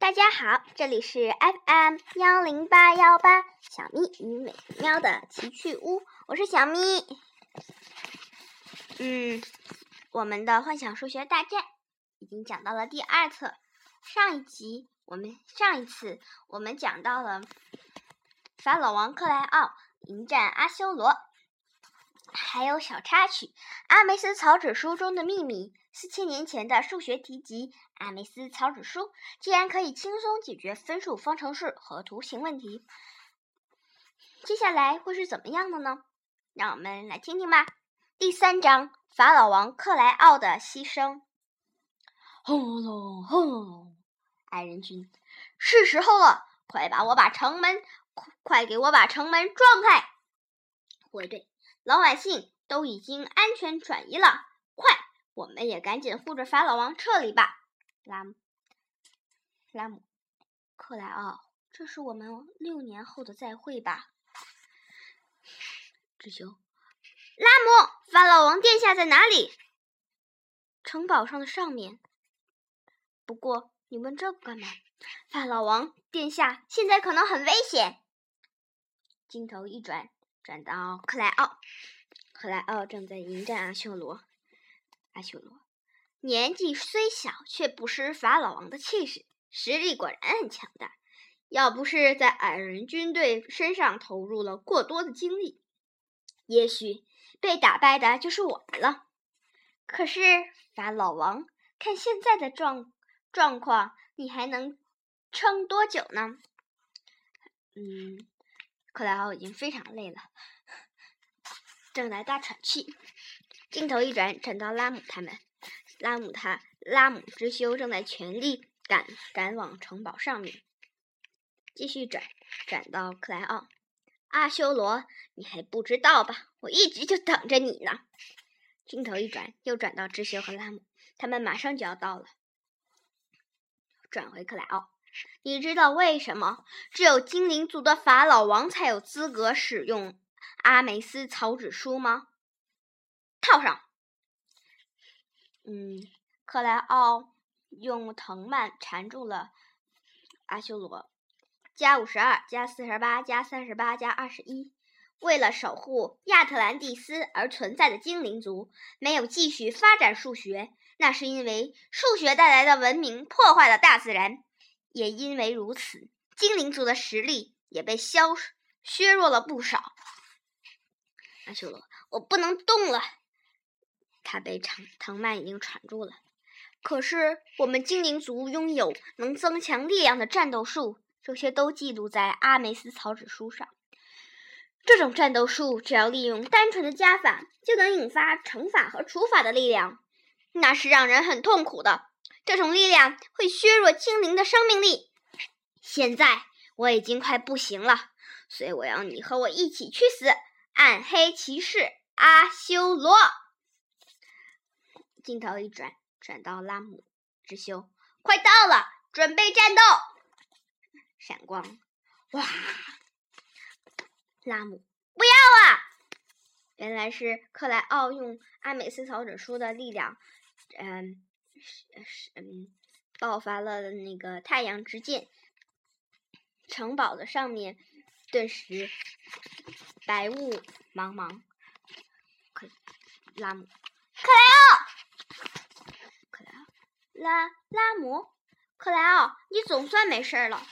大家好，这里是 FM 幺零八幺八小咪与美喵的奇趣屋，我是小咪。嗯，我们的幻想数学大战已经讲到了第二册。上一集我们上一次我们讲到了法老王克莱奥迎战阿修罗，还有小插曲《阿梅斯草纸书》中的秘密。四千年前的数学题集《阿梅斯草纸书》竟然可以轻松解决分数方程式和图形问题。接下来会是怎么样的呢？让我们来听听吧。第三章：法老王克莱奥的牺牲。轰隆轰隆！矮人军，是时候了！快把我把城门，快给我把城门撞开！卫队，老百姓都已经安全转移了，快！我们也赶紧护着法老王撤离吧，拉姆，拉姆，克莱奥，这是我们六年后的再会吧？智修，拉姆，法老王殿下在哪里？城堡上的上面。不过你问这个干嘛？法老王殿下现在可能很危险。镜头一转，转到克莱奥，克莱奥正在迎战阿修罗。阿修罗年纪虽小，却不失法老王的气势，实力果然很强大。要不是在矮人军队身上投入了过多的精力，也许被打败的就是我们了。可是法老王，看现在的状状况，你还能撑多久呢？嗯，克莱奥已经非常累了，正在大喘气。镜头一转，转到拉姆他们。拉姆他拉姆之修正在全力赶赶往城堡上面。继续转，转到克莱奥。阿修罗，你还不知道吧？我一直就等着你呢。镜头一转，又转到智修和拉姆，他们马上就要到了。转回克莱奥，你知道为什么只有精灵族的法老王才有资格使用阿梅斯草纸书吗？套上，嗯，克莱奥用藤蔓缠住了阿修罗。加五十二，加四十八，加三十八，加二十一。为了守护亚特兰蒂斯而存在的精灵族没有继续发展数学，那是因为数学带来的文明破坏了大自然。也因为如此，精灵族的实力也被削削弱了不少。阿修罗，我不能动了。他被藤藤蔓已经缠住了，可是我们精灵族拥有能增强力量的战斗术，这些都记录在阿梅斯草纸书上。这种战斗术只要利用单纯的加法，就能引发乘法和除法的力量，那是让人很痛苦的。这种力量会削弱精灵的生命力。现在我已经快不行了，所以我要你和我一起去死，暗黑骑士阿修罗。镜头一转，转到拉姆之修，快到了，准备战斗！闪光，哇！拉姆，不要啊！原来是克莱奥用阿美斯草纸书的力量，嗯，是是嗯，爆发了那个太阳之剑，城堡的上面顿时白雾茫茫。克拉姆，克莱奥！拉拉姆，克莱奥，你总算没事了。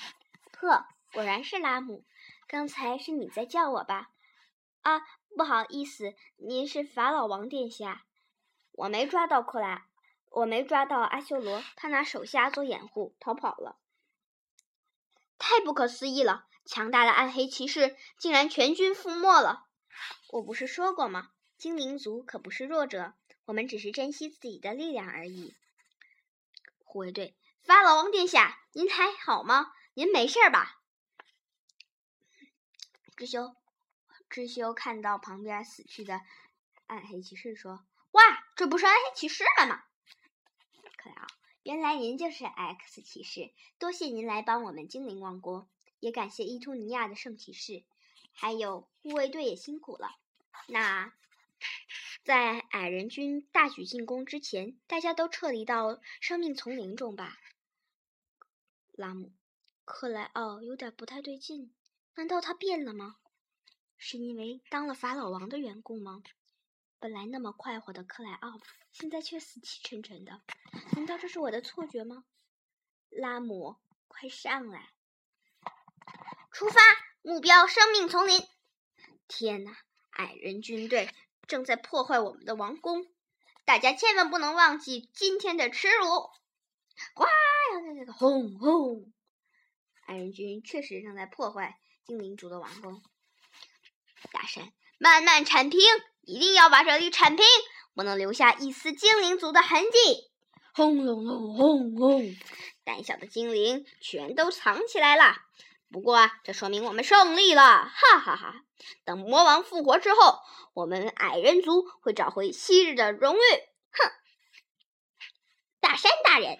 呵，果然是拉姆，刚才是你在叫我吧？啊，不好意思，您是法老王殿下。我没抓到克莱，我没抓到阿修罗，他拿手下做掩护逃跑了。太不可思议了！强大的暗黑骑士竟然全军覆没了。我不是说过吗？精灵族可不是弱者，我们只是珍惜自己的力量而已。护卫队，法老王殿下，您还好吗？您没事吧？智修，智修看到旁边死去的暗黑骑士，说：“哇，这不是暗黑骑士了吗？”克莱奥，原来您就是 X 骑士，多谢您来帮我们精灵王国，也感谢伊图尼亚的圣骑士，还有护卫队也辛苦了。那。在矮人军大举进攻之前，大家都撤离到生命丛林中吧。拉姆。克莱奥有点不太对劲，难道他变了吗？是因为当了法老王的缘故吗？本来那么快活的克莱奥，现在却死气沉沉的。难道这是我的错觉吗？拉姆，快上来！出发，目标生命丛林。天哪，矮人军队正在破坏我们的王宫，大家千万不能忘记今天的耻辱！呱，轰轰！矮人军确实正在破坏精灵族的王宫。大山，慢慢铲平，一定要把这里铲平，不能留下一丝精灵族的痕迹。轰隆隆，轰轰！胆小的精灵全都藏起来了。不过，这说明我们胜利了，哈哈哈！等魔王复活之后，我们矮人族会找回昔日的荣誉。哼！大山大人，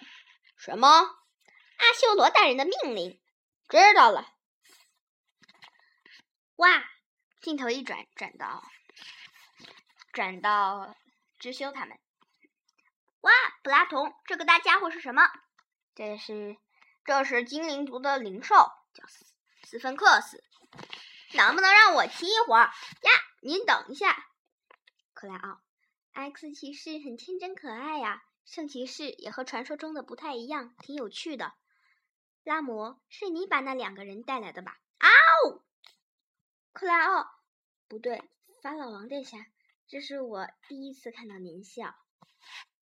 什么？阿修罗大人的命令。知道了。哇！镜头一转，转到转到知修他们。哇！普拉童，这个大家伙是什么？这是这是精灵族的灵兽，叫斯斯芬克斯。能不能让我骑一会儿呀？您等一下，克莱奥。X 骑士很天真可爱呀，圣骑士也和传说中的不太一样，挺有趣的。拉摩，是你把那两个人带来的吧？啊呜！克莱奥，不对，法老王殿下，这是我第一次看到您笑，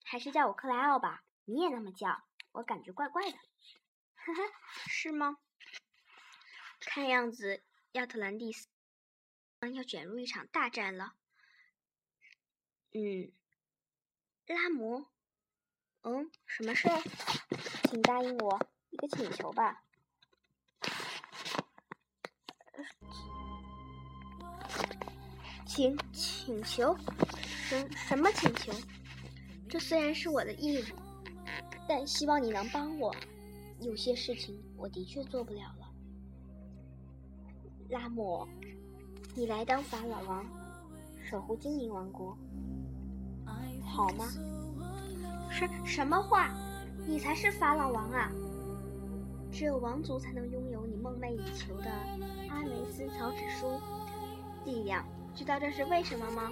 还是叫我克莱奥吧。你也那么叫，我感觉怪怪的。哈哈，是吗？看样子亚特兰蒂斯要卷入一场大战了。嗯，拉摩，嗯，什么事？请答应我。一个请求吧，请请求什什么请求？这虽然是我的义务，但希望你能帮我。有些事情我的确做不了了。拉姆，你来当法老王，守护精灵王国，好吗？什什么话？你才是法老王啊！只有王族才能拥有你梦寐以求的阿梅斯草纸书力量，知道这是为什么吗？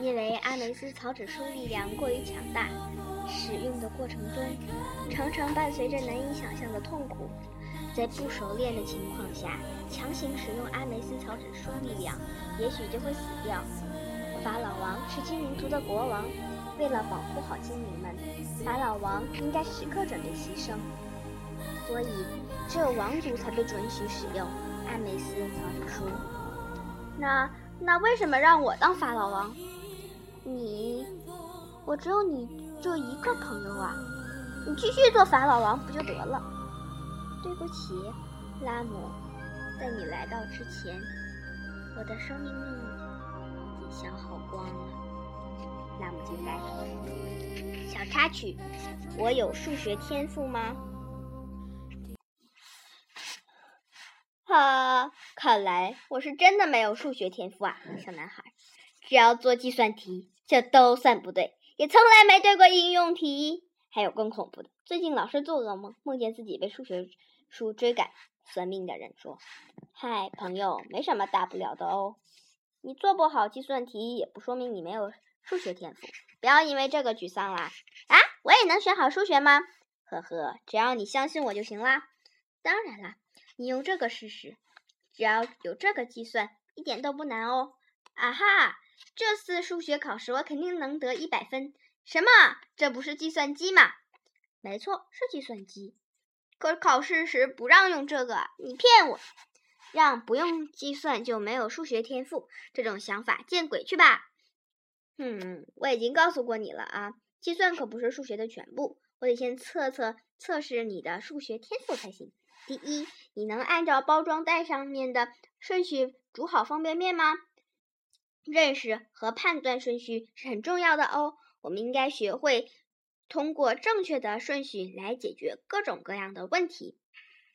因为阿梅斯草纸书力量过于强大，使用的过程中常常伴随着难以想象的痛苦。在不熟练的情况下，强行使用阿梅斯草纸书力量，也许就会死掉。法老王是精灵族的国王，为了保护好精灵们，法老王应该时刻准备牺牲。所以，只有王族才被准许使用阿梅斯草纸书。那那为什么让我当法老王？你，我只有你这一个朋友啊！你继续做法老王不就得了？对不起，拉姆，在你来到之前，我的生命力已经消耗光了。拉姆惊呆。小插曲：我有数学天赋吗？哈，看来我是真的没有数学天赋啊，小男孩。只要做计算题，这都算不对，也从来没对过应用题。还有更恐怖的，最近老是做噩梦，梦见自己被数学书追赶。算命的人说：“嗨，朋友，没什么大不了的哦。你做不好计算题，也不说明你没有数学天赋。不要因为这个沮丧啦。啊，我也能学好数学吗？呵呵，只要你相信我就行啦。当然啦。”你用这个试试，只要有这个计算，一点都不难哦！啊哈，这次数学考试我肯定能得一百分。什么？这不是计算机吗？没错，是计算机。可是考试时不让用这个，你骗我！让不用计算就没有数学天赋，这种想法见鬼去吧！嗯，我已经告诉过你了啊，计算可不是数学的全部，我得先测测测试你的数学天赋才行。第一，你能按照包装袋上面的顺序煮好方便面吗？认识和判断顺序是很重要的哦。我们应该学会通过正确的顺序来解决各种各样的问题。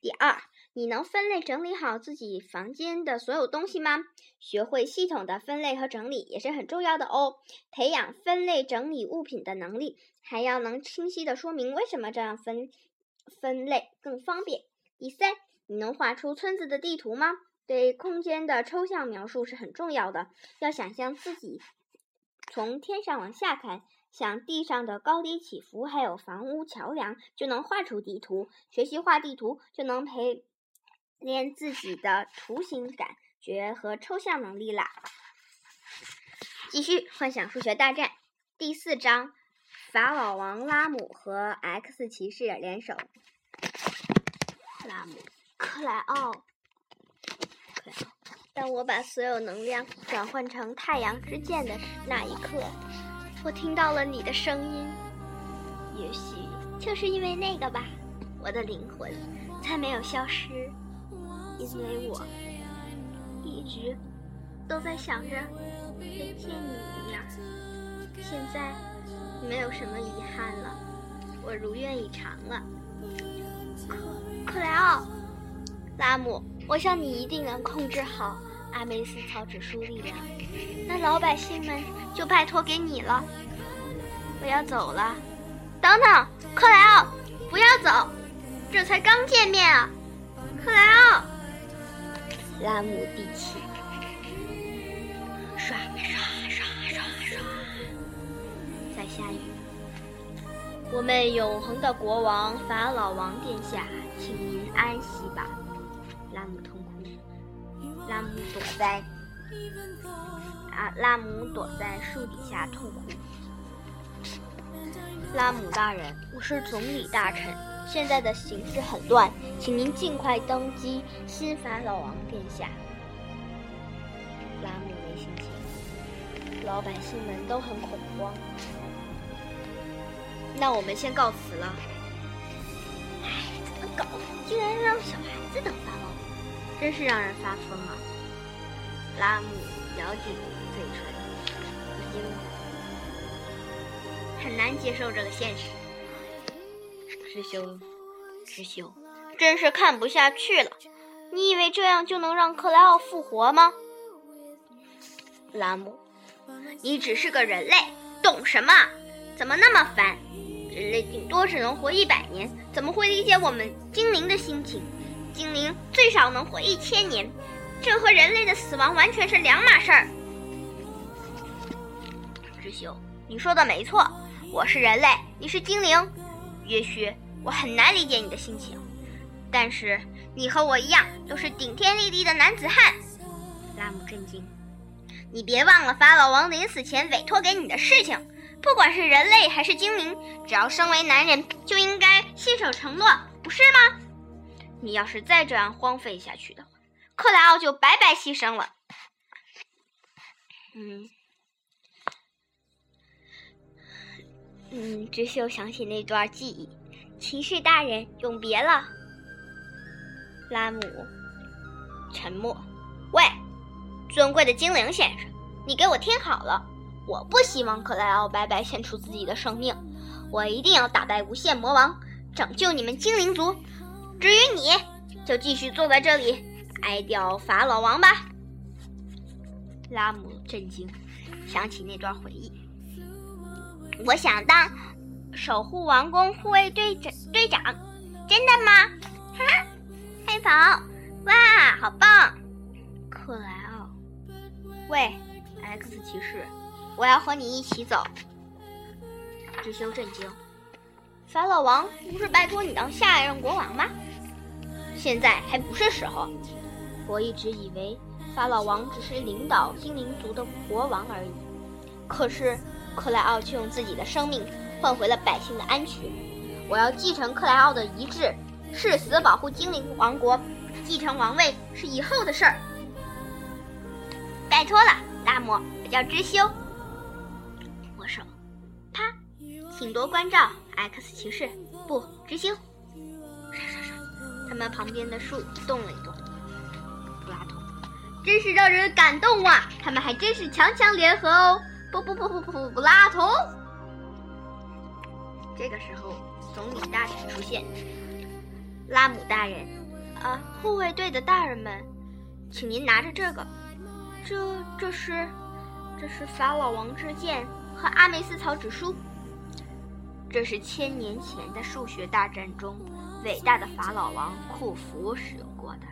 第二，你能分类整理好自己房间的所有东西吗？学会系统的分类和整理也是很重要的哦。培养分类整理物品的能力，还要能清晰的说明为什么这样分。分类更方便。第三，你能画出村子的地图吗？对空间的抽象描述是很重要的。要想象自己从天上往下看，像地上的高低起伏，还有房屋、桥梁，就能画出地图。学习画地图，就能培练自己的图形感觉和抽象能力啦。继续幻想数学大战第四章：法老王拉姆和 X 骑士联手。拉姆，克莱奥，克莱奥。当我把所有能量转换成太阳之剑的那一刻，我听到了你的声音。也许就是因为那个吧，我的灵魂才没有消失，因为我一直都在想着。再见你一面，现在没有什么遗憾了，我如愿以偿了。克克莱奥，拉姆，我想你一定能控制好阿梅斯草指数力量，那老百姓们就拜托给你了。我要走了，等等，克莱奥，不要走，这才刚见面啊，克莱奥，拉姆闭气。刷刷刷刷刷，在下雨。我们永恒的国王法老王殿下，请您安息吧。拉姆痛哭，拉姆躲在啊，拉姆躲在树底下痛哭。拉姆大人，我是总理大臣，现在的形势很乱，请您尽快登基，新法老王殿下。拉姆没心情。老百姓们都很恐慌，那我们先告辞了。哎，怎么搞？竟然让小孩子当法老，真是让人发疯啊！拉姆咬紧嘴唇，已经很难接受这个现实。师兄，师兄，真是看不下去了。你以为这样就能让克莱奥复活吗？拉姆。你只是个人类，懂什么？怎么那么烦？人类顶多只能活一百年，怎么会理解我们精灵的心情？精灵最少能活一千年，这和人类的死亡完全是两码事儿。智修，你说的没错，我是人类，你是精灵。也许我很难理解你的心情，但是你和我一样，都是顶天立地的男子汉。拉姆震惊。你别忘了法老王临死前委托给你的事情，不管是人类还是精灵，只要身为男人就应该信守承诺，不是吗？你要是再这样荒废下去的话，克莱奥就白白牺牲了。嗯，嗯，知秀想起那段记忆，骑士大人永别了。拉姆沉默，喂。尊贵的精灵先生，你给我听好了，我不希望克莱奥白白献出自己的生命，我一定要打败无限魔王，拯救你们精灵族。至于你，就继续坐在这里哀悼法老王吧。拉姆震惊，想起那段回忆。我想当守护王宫护卫队长队长，真的吗？哈，快跑！哇，好棒！克莱奥。喂，X 骑士，我要和你一起走。智修震惊，法老王不是拜托你当下一任国王吗？现在还不是时候。我一直以为法老王只是领导精灵族的国王而已，可是克莱奥却用自己的生命换回了百姓的安全。我要继承克莱奥的遗志，誓死保护精灵王国。继承王位是以后的事儿。拜托了，拉姆，我叫知修。握手，啪，请多关照，X 骑士，不，执行。唰唰唰，他们旁边的树动了一动。布拉图，真是让人感动啊！他们还真是强强联合哦。不不不不不，布拉图。这个时候，总理大臣出现。拉姆大人，啊，护卫队的大人们，请您拿着这个。这这是，这是法老王之剑和阿梅斯草纸书。这是千年前的数学大战中伟大的法老王库弗使用过的。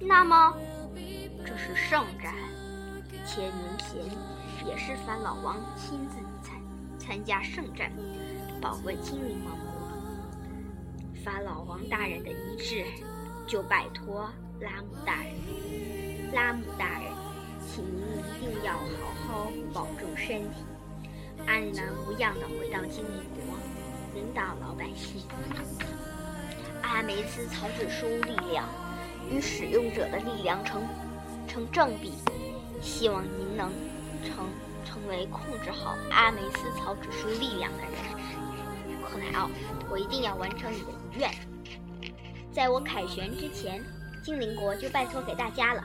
那么，这是圣战。千年前，也是法老王亲自参参加圣战，保卫精灵王国。法老王大人的遗志，就拜托拉姆大人。拉姆大人，请您一定要好好保重身体，安然无恙地回到精灵国，领导老百姓。阿梅斯草纸书力量与使用者的力量成成正比。希望您能成成为控制好阿梅斯草纸书力量的人，克莱奥，我一定要完成你的遗愿。在我凯旋之前，精灵国就拜托给大家了，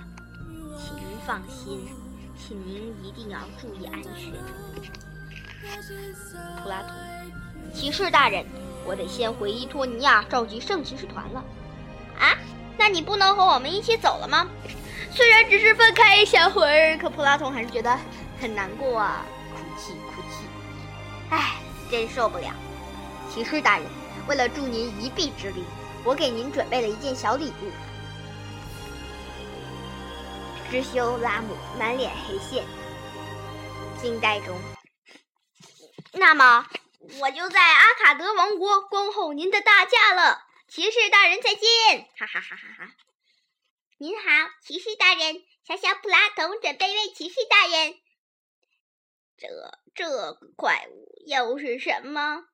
请您放心，请您一定要注意安全。普拉图，骑士大人，我得先回伊托尼亚召集圣骑士团了。啊，那你不能和我们一起走了吗？虽然只是分开一小会儿，可普拉童还是觉得很难过啊，哭泣哭泣。唉，真受不了！骑士大人，为了助您一臂之力，我给您准备了一件小礼物。知修拉姆满脸黑线，惊呆中。那么，我就在阿卡德王国恭候您的大驾了。骑士大人，再见！哈哈哈哈哈。您好，骑士大人。小小普拉童准备为骑士大人。这这个怪物又是什么？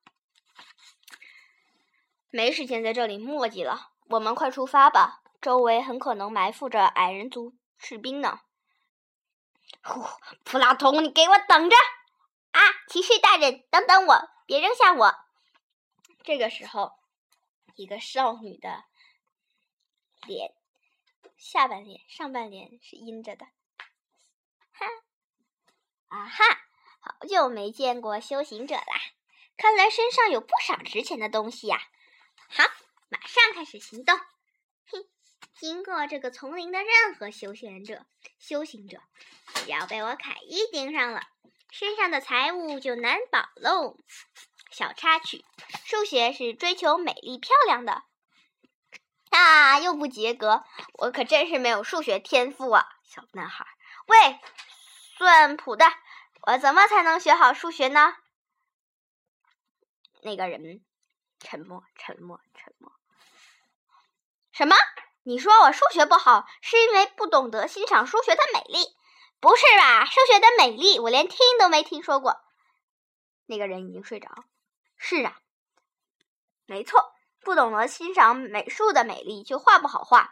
没时间在这里墨迹了，我们快出发吧。周围很可能埋伏着矮人族士兵呢。呼，普拉童，你给我等着！啊，骑士大人，等等我，别扔下我。这个时候，一个少女的脸。下半脸、上半脸是阴着的，哈，啊哈！好久没见过修行者啦，看来身上有不少值钱的东西呀。好，马上开始行动。哼，经过这个丛林的任何修行者，修行者只要被我凯伊盯上了，身上的财物就难保喽。小插曲：数学是追求美丽漂亮的。啊！又不及格，我可真是没有数学天赋啊！小男孩，喂，算谱的，我怎么才能学好数学呢？那个人沉默，沉默，沉默。什么？你说我数学不好，是因为不懂得欣赏数学的美丽？不是吧？数学的美丽，我连听都没听说过。那个人已经睡着。是啊，没错。不懂得欣赏美术的美丽，就画不好画；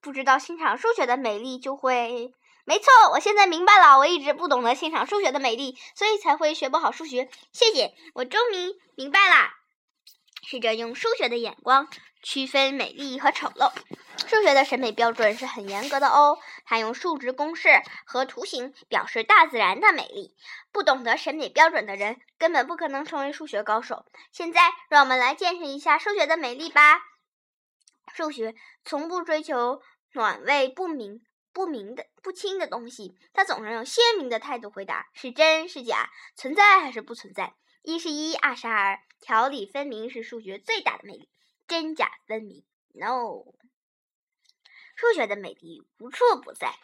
不知道欣赏数学的美丽，就会……没错，我现在明白了。我一直不懂得欣赏数学的美丽，所以才会学不好数学。谢谢，我终于明白了。试着用数学的眼光区分美丽和丑陋。数学的审美标准是很严格的哦，它用数值公式和图形表示大自然的美丽。不懂得审美标准的人根本不可能成为数学高手。现在，让我们来见识一下数学的美丽吧。数学从不追求暖味不明、不明的不清的东西，它总是用鲜明的态度回答：是真是假，存在还是不存在。一是一，二是二，条理分明是数学最大的魅力。真假分明，no。数学的美丽无处不在，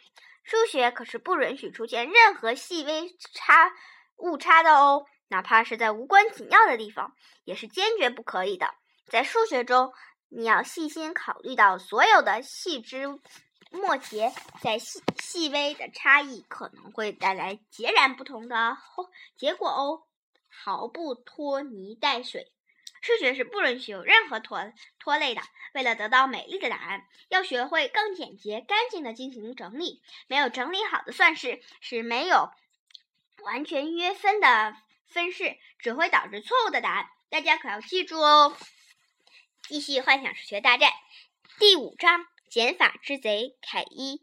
数学可是不允许出现任何细微差误差的哦，哪怕是在无关紧要的地方，也是坚决不可以的。在数学中，你要细心考虑到所有的细枝末节，在细细微的差异可能会带来截然不同的后结果哦。毫不拖泥带水，数学是不允许有任何拖拖累的。为了得到美丽的答案，要学会更简洁、干净的进行整理。没有整理好的算式是没有完全约分的分式，只会导致错误的答案。大家可要记住哦！继续幻想数学大战第五章：减法之贼凯伊。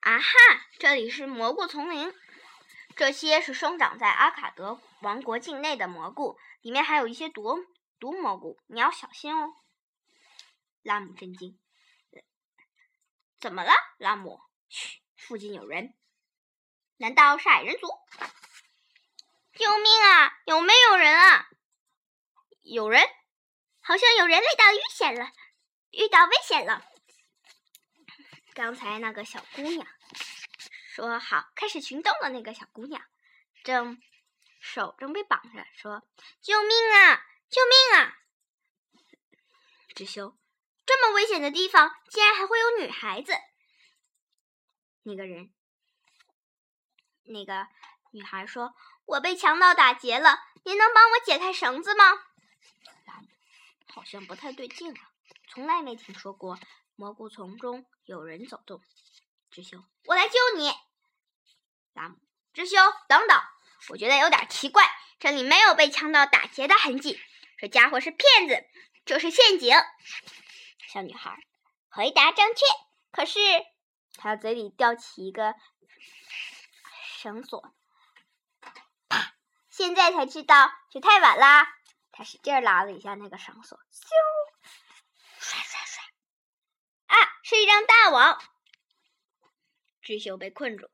啊哈！这里是蘑菇丛林，这些是生长在阿卡德王国境内的蘑菇，里面还有一些毒毒蘑菇，你要小心哦。拉姆震惊，怎么了？拉姆，嘘，附近有人，难道是矮人族？救命啊！有没有人啊？有人，好像有人遇到危险了，遇到危险了。刚才那个小姑娘说好开始行动的那个小姑娘，正手正被绑着，说：“救命啊！救命啊！”智修，这么危险的地方，竟然还会有女孩子。那个人，那个女孩说：“我被强盗打劫了，您能帮我解开绳子吗？”好像不太对劲啊，从来没听说过蘑菇丛中有人走动。智修，我来救你。拉姆，智修，等等，我觉得有点奇怪，这里没有被强盗打劫的痕迹，这家伙是骗子，这是陷阱。小女孩，回答正确。可是。他嘴里叼起一个绳索，啪！现在才知道，这太晚啦。他使劲拉了一下那个绳索，咻！刷刷刷！啊，是一张大网。智秀被困住，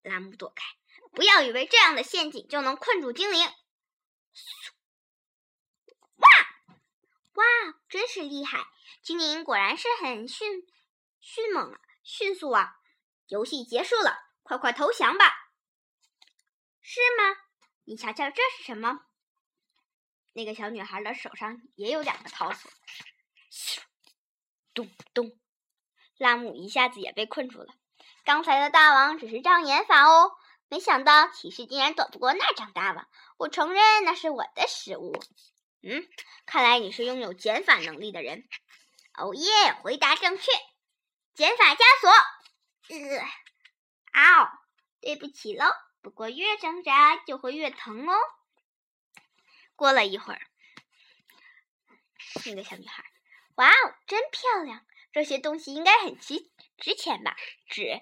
拉姆躲开。不要以为这样的陷阱就能困住精灵。哇哇，真是厉害！精灵果然是很迅迅猛啊！迅速啊！游戏结束了，快快投降吧！是吗？你瞧瞧，这是什么？那个小女孩的手上也有两个套索。咚咚！拉姆一下子也被困住了。刚才的大王只是障眼法哦，没想到骑士竟然躲不过那张大网。我承认那是我的失误。嗯，看来你是拥有减法能力的人。哦耶！回答正确。减法枷锁，呃，啊哦，对不起喽。不过越挣扎就会越疼哦。过了一会儿，那个小女孩，哇哦，真漂亮！这些东西应该很值值钱吧？纸、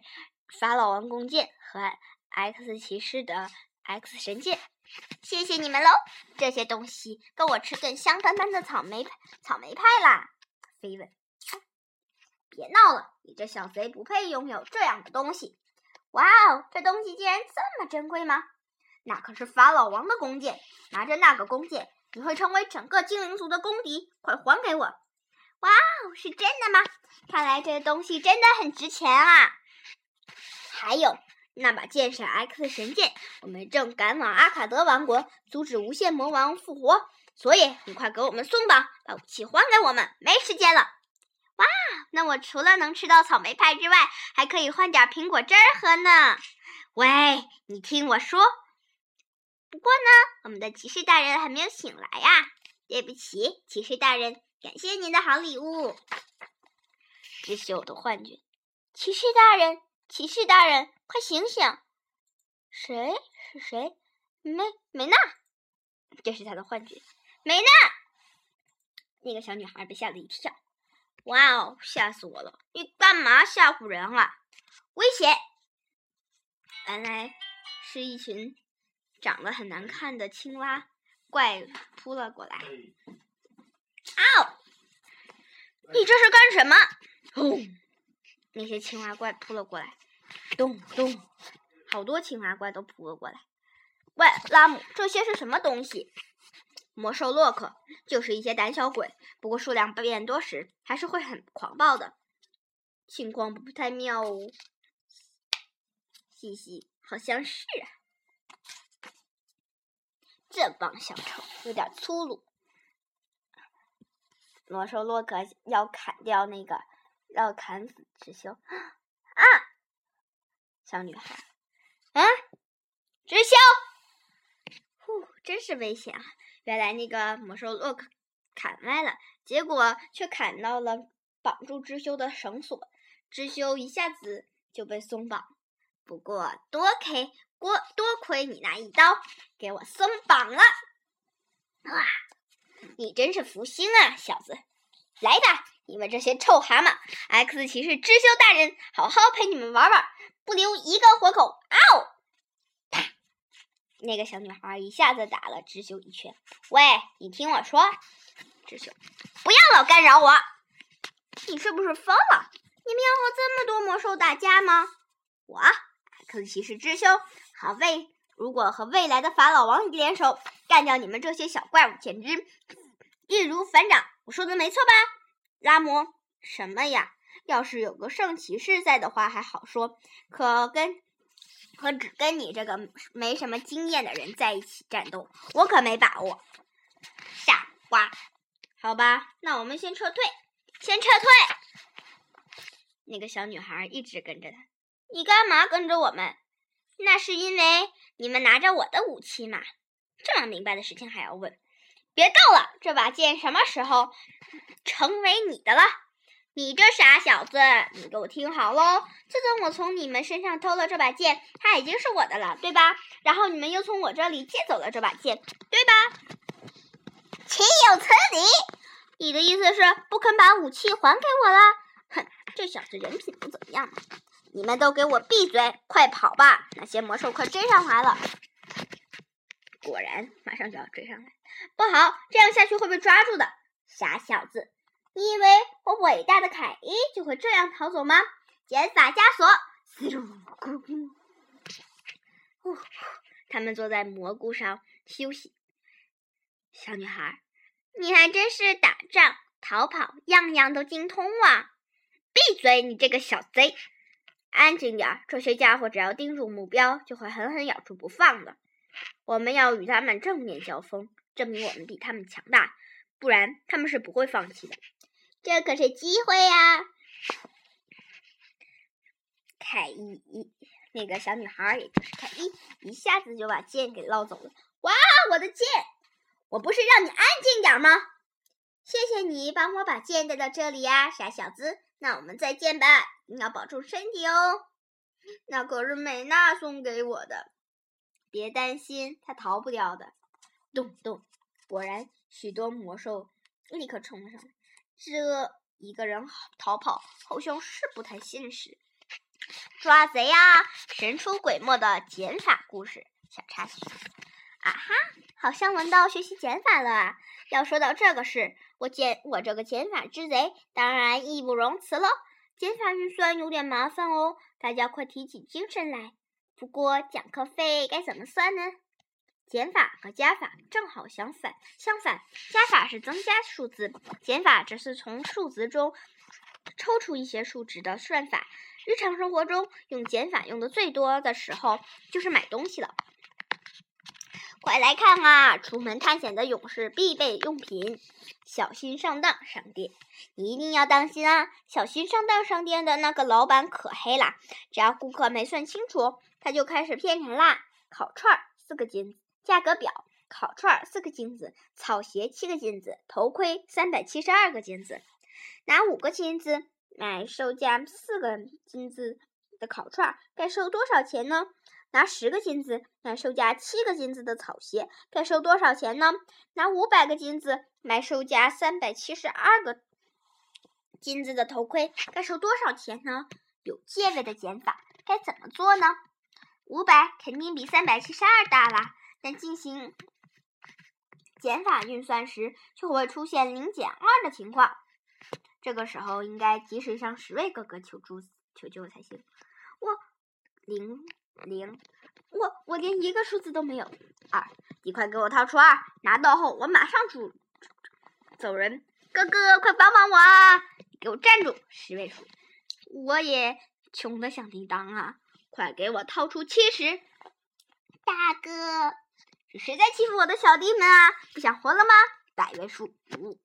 法老王弓箭和 X 骑士的 X 神剑。谢谢你们喽！这些东西够我吃顿香喷喷的草莓草莓派啦。飞问。别闹了，你这小贼不配拥有这样的东西！哇哦，这东西竟然这么珍贵吗？那可是法老王的弓箭，拿着那个弓箭，你会成为整个精灵族的公敌！快还给我！哇哦，是真的吗？看来这东西真的很值钱啊！还有那把剑是 X 神剑，我们正赶往阿卡德王国，阻止无限魔王复活，所以你快给我们松绑，把武器还给我们，没时间了！哇，那我除了能吃到草莓派之外，还可以换点苹果汁儿喝呢。喂，你听我说。不过呢，我们的骑士大人还没有醒来呀。对不起，骑士大人，感谢您的好礼物。这是我的幻觉。骑士大人，骑士大人，快醒醒！谁？是谁？梅梅娜？这是他的幻觉。梅娜，那个小女孩被吓了一跳。哇哦！吓死我了！你干嘛吓唬人啊？危险！原来是一群长得很难看的青蛙怪扑了过来。嗷！你这是干什么？轰！那些青蛙怪扑了过来。咚咚！好多青蛙怪都扑了过来。喂，拉姆，这些是什么东西？魔兽洛克就是一些胆小鬼，不过数量变多时还是会很狂暴的，情况不太妙哦。嘻嘻，好像是啊。这帮小丑有点粗鲁。魔兽洛克要砍掉那个，要砍死智修啊！小女孩，啊，智修，呼，真是危险啊！原来那个魔兽洛克砍歪了，结果却砍到了绑住知修的绳索，知修一下子就被松绑。不过多亏多多亏你那一刀，给我松绑了。哇，你真是福星啊，小子！来吧，你们这些臭蛤蟆！X 骑士知修大人好好陪你们玩玩，不留一个活口！嗷！那个小女孩一下子打了智修一拳。喂，你听我说，智修，不要老干扰我！你是不是疯了？你们要和这么多魔兽打架吗？我，X 骑士智修，好为如果和未来的法老王联手干掉你们这些小怪物，简直易如反掌。我说的没错吧，拉姆？什么呀？要是有个圣骑士在的话还好说，可跟可只跟你这个没什么经验的人在一起战斗，我可没把握。傻瓜，好吧，那我们先撤退，先撤退。那个小女孩一直跟着他。你干嘛跟着我们？那是因为你们拿着我的武器嘛。这么明白的事情还要问？别逗了，这把剑什么时候成为你的了？你这傻小子，你给我听好喽！自从我从你们身上偷了这把剑，它已经是我的了，对吧？然后你们又从我这里借走了这把剑，对吧？岂有此理！你的意思是不肯把武器还给我了？哼，这小子人品不怎么样。你们都给我闭嘴，快跑吧！那些魔兽快追上来了。果然，马上就要追上来。不好，这样下去会被抓住的。傻小子，你以为我伟大的凯伊就会这样逃走吗？减法枷锁！他们坐在蘑菇上休息。小女孩，你还真是打仗、逃跑，样样都精通啊！闭嘴，你这个小贼！安静点儿！这些家伙只要盯住目标，就会狠狠咬住不放的。我们要与他们正面交锋，证明我们比他们强大，不然他们是不会放弃的。这可是机会呀！凯伊，那个小女孩，也就是凯伊，一下子就把剑给捞走了。哇，我的剑！我不是让你安静点吗？谢谢你帮我把剑带到这里呀，傻小子。那我们再见吧，你要保重身体哦。那可是美娜送给我的，别担心，他逃不掉的。咚咚，果然许多魔兽立刻冲了上来。这一个人逃跑好像是不太现实。抓贼呀！神出鬼没的减法故事小插曲。啊哈，好像闻到学习减法了啊！要说到这个事，我减我这个减法之贼当然义不容辞了。减法运算有点麻烦哦，大家快提起精神来。不过讲课费该怎么算呢？减法和加法正好相反，相反，加法是增加数字，减法只是从数值中抽出一些数值的算法。日常生活中用减法用的最多的时候，就是买东西了。快来看啊！出门探险的勇士必备用品，小心上当商店，一定要当心啊！小心上当商店的那个老板可黑啦，只要顾客没算清楚，他就开始骗人啦。烤串四个金子，价格表：烤串四个金子，草鞋七个金子，头盔三百七十二个金子。拿五个金子买售价四个金子的烤串，该收多少钱呢？拿十个金子买售价七个金子的草鞋，该收多少钱呢？拿五百个金子买售价三百七十二个金子的头盔，该收多少钱呢？有借位的减法该怎么做呢？五百肯定比三百七十二大啦，但进行减法运算时就会出现零减二的情况，这个时候应该及时向十位哥哥求助求救才行。我零。零，我我连一个数字都没有。二，你快给我掏出二，拿到后我马上出走人。哥哥，快帮帮我啊！给我站住！十位数，我也穷的响叮当啊！快给我掏出七十。大哥，是谁在欺负我的小弟们啊？不想活了吗？百位数五。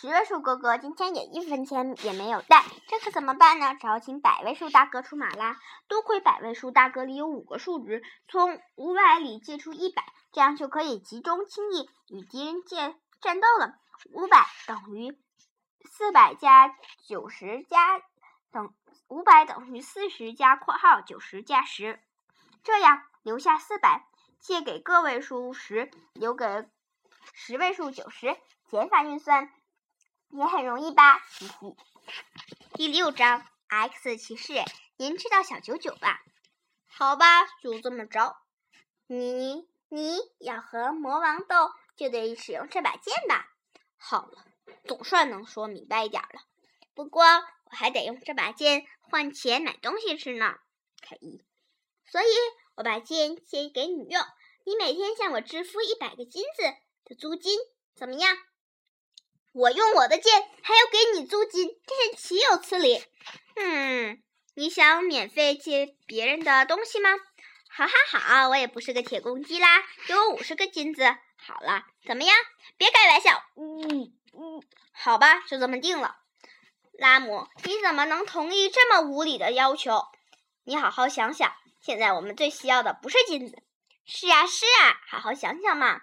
十位数哥哥今天也一分钱也没有带，这可怎么办呢？只好请百位数大哥出马啦。多亏百位数大哥里有五个数值，从五百里借出一百，这样就可以集中精力与敌人借战斗了。五百等于四百加九十加等五百等于四十加括号九十加十，这样留下四百，借给个位数十，留给十位数九十，减法运算。也很容易吧，嘻嘻。第六章 X 骑士，您知道小九九吧？好吧，就这么着。你你要和魔王斗，就得使用这把剑吧？好了，总算能说明白一点了。不过我还得用这把剑换钱买东西吃呢。凯伊，所以我把剑借给你用，你每天向我支付一百个金子的租金，怎么样？我用我的剑，还要给你租金，这是岂有此理！嗯，你想免费借别人的东西吗？好好好，我也不是个铁公鸡啦，给我五十个金子。好了，怎么样？别开玩笑。嗯嗯，好吧，就这么定了。拉姆，你怎么能同意这么无理的要求？你好好想想，现在我们最需要的不是金子。是啊是啊，好好想想嘛。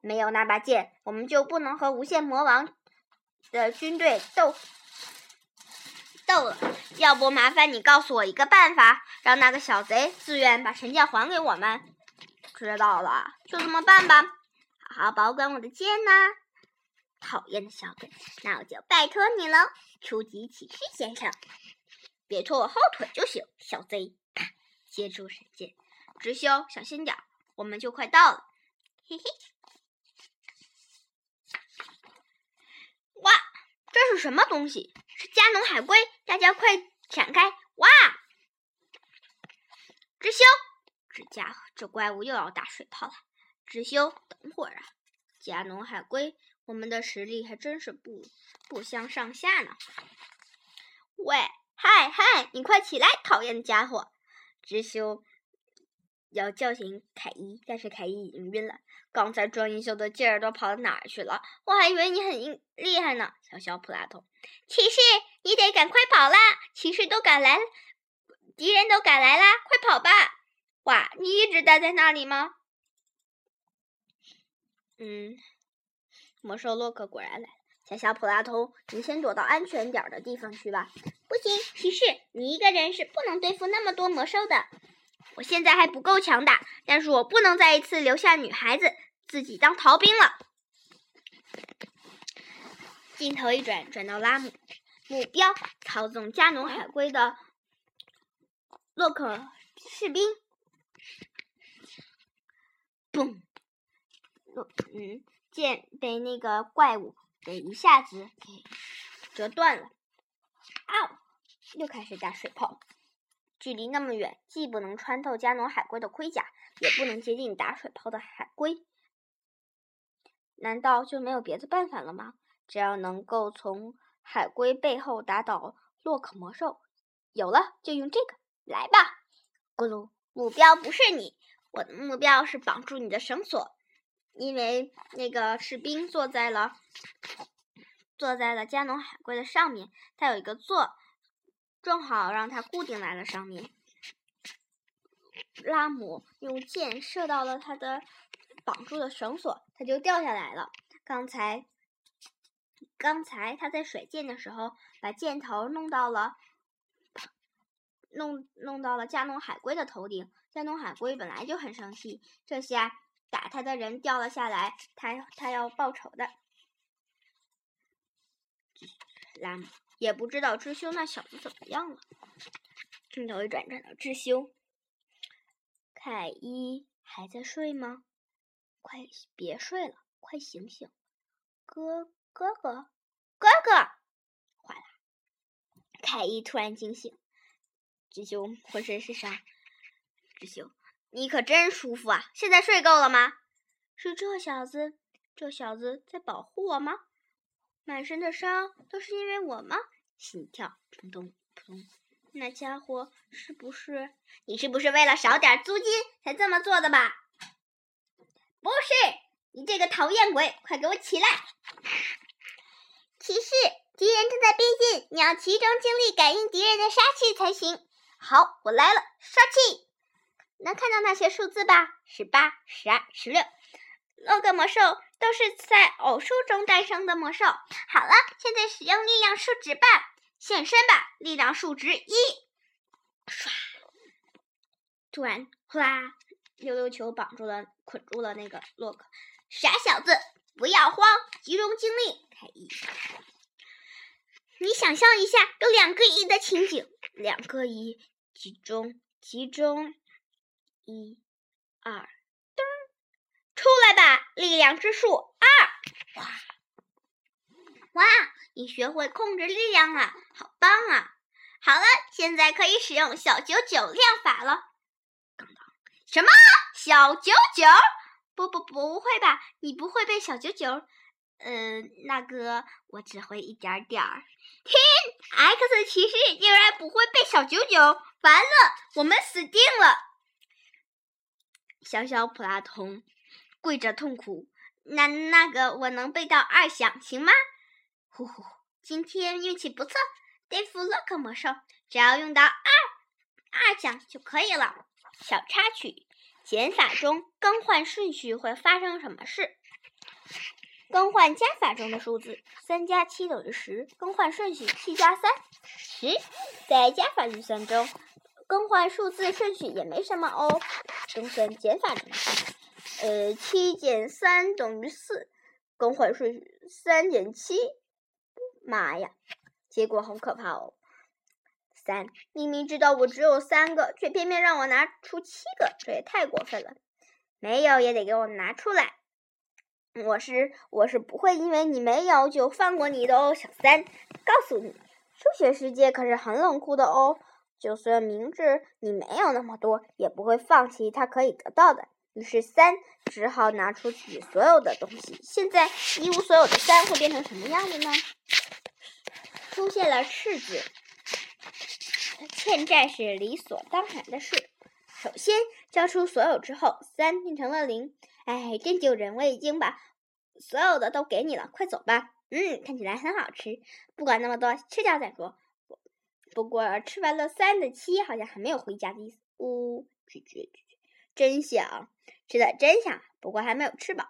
没有那把剑，我们就不能和无限魔王的军队斗斗了。要不麻烦你告诉我一个办法，让那个小贼自愿把神剑还给我们。知道了，就这么办吧。好好保管我的剑呐。讨厌的小鬼，那我就拜托你了，初级骑士先生，别拖我后腿就行。小贼，接住神剑，直修，小心点，我们就快到了。嘿嘿。哇，这是什么东西？是加农海龟！大家快闪开！哇！知修，这家伙，这怪物又要打水泡了。知修，等会儿啊，加农海龟。我们的实力还真是不不相上下呢。喂，嗨嗨，你快起来，讨厌的家伙！知修要叫醒凯伊，但是凯伊已经晕了。刚才装英雄的劲儿都跑到哪儿去了？我还以为你很厉害呢，小小普拉通。骑士，你得赶快跑啦！骑士都赶来，敌人都赶来啦，快跑吧！哇，你一直待在那里吗？嗯。魔兽洛克果然来了，小小普拉通，你先躲到安全点的地方去吧。不行，骑士，你一个人是不能对付那么多魔兽的。我现在还不够强大，但是我不能再一次留下女孩子自己当逃兵了。镜头一转，转到拉姆，目标操纵加农海龟的洛克士兵。嘣，嗯。剑被那个怪物给一下子给折断了，啊！又开始打水泡。距离那么远，既不能穿透加农海龟的盔甲，也不能接近打水泡的海龟。难道就没有别的办法了吗？只要能够从海龟背后打倒洛克魔兽，有了，就用这个来吧！咕噜，目标不是你，我的目标是绑住你的绳索。因为那个士兵坐在了坐在了加农海龟的上面，他有一个座，正好让他固定在了上面。拉姆用箭射到了他的绑住的绳索，他就掉下来了。刚才刚才他在甩箭的时候，把箭头弄到了弄弄到了加农海龟的头顶。加农海龟本来就很生气，这下。打他的人掉了下来，他他要报仇的。拉姆也不知道智修那小子怎么样了。镜头一转，转到智修。凯伊还在睡吗？快别睡了，快醒醒！哥哥哥哥哥，坏了！凯伊突然惊醒，智修浑身是伤。智修。你可真舒服啊！现在睡够了吗？是这小子，这小子在保护我吗？满身的伤都是因为我吗？心跳扑通扑通，那家伙是不是？你是不是为了少点租金才这么做的吧？不是，你这个讨厌鬼，快给我起来！骑士，敌人正在逼近，你要集中精力感应敌人的杀气才行。好，我来了，杀气！能看到那些数字吧？十八、十二、十六，六个魔兽都是在偶数中诞生的魔兽。好了，现在使用力量数值吧，现身吧，力量数值一。唰！突然，呼啦！溜溜球绑住了，捆住了那个洛克。傻小子，不要慌，集中精力，开一。你想象一下，有两个一的情景，两个一，集中，集中。一、二，出来吧！力量之树二，哇！哇，你学会控制力量了，好棒啊！好了，现在可以使用小九九量法了。什么小九九？不不不会吧？你不会背小九九？呃，那个我只会一点点儿。听，X 骑士竟然不会背小九九，完了，我们死定了！小小普拉通跪着痛苦。那那个我能背到二响，行吗？呼呼，今天运气不错，对付洛克魔兽，只要用到二二响就可以了。小插曲：减法中更换顺序会发生什么事？更换加法中的数字，三加七等于十。更换顺序，七加三，十。在加法运算中，更换数字顺序也没什么哦。更算减法中，呃，七减三等于四。更换顺序，三减七。妈呀，结果好可怕哦！三，明明知道我只有三个，却偏偏让我拿出七个，这也太过分了。没有也得给我拿出来。我是我是不会因为你没有就放过你的哦，小三。告诉你，数学世界可是很冷酷的哦。就算明知你没有那么多，也不会放弃他可以得到的。于是三只好拿出自己所有的东西。现在一无所有的三会变成什么样的呢？出现了赤字，欠债是理所当然的事。首先交出所有之后，三变成了零。哎，真丢人！我已经把所有的都给你了，快走吧。嗯，看起来很好吃，不管那么多，吃掉再说。不过吃完了三的七，好像还没有回家的意思。呜，咀嚼咀嚼，真香，吃的真香。不过还没有吃饱，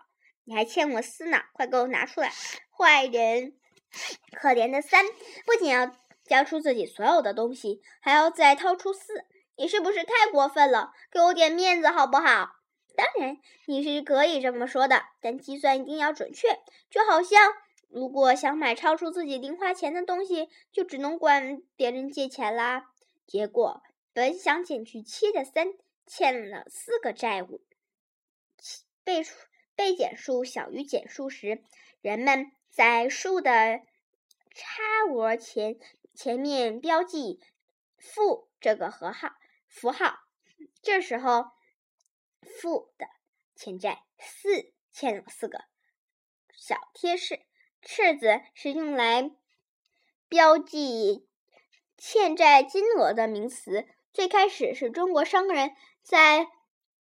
你还欠我四呢，快给我拿出来。坏人，可怜的三，不仅要交出自己所有的东西，还要再掏出四，你是不是太过分了？给我点面子好不好？当然，你是可以这么说的，但计算一定要准确。就好像，如果想买超出自己零花钱的东西，就只能管别人借钱啦。结果，本想减去七的三，欠了四个债务。被被减数小于减数时，人们在数的差额前前面标记负这个和号符号。这时候。负的欠债四欠了四个小贴士，赤字是用来标记欠债金额的名词。最开始是中国商人在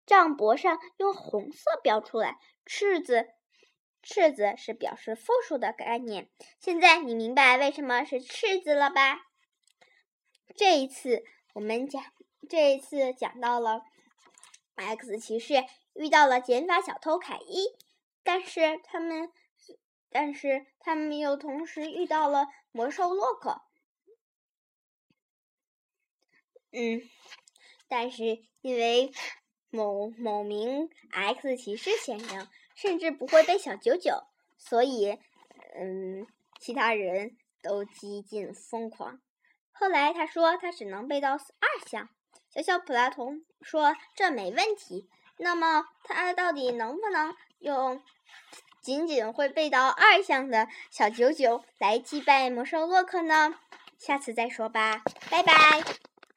账簿上用红色标出来，赤字赤字是表示负数的概念。现在你明白为什么是赤字了吧？这一次我们讲，这一次讲到了。X 骑士遇到了减法小偷凯伊，但是他们，但是他们又同时遇到了魔兽洛克。嗯，但是因为某某名 X 骑士先生甚至不会背小九九，所以，嗯，其他人都几近疯狂。后来他说他只能背到二项。小小普拉童说：“这没问题。那么，他到底能不能用仅仅会背到二项的小九九来击败魔兽洛克呢？下次再说吧，拜拜。”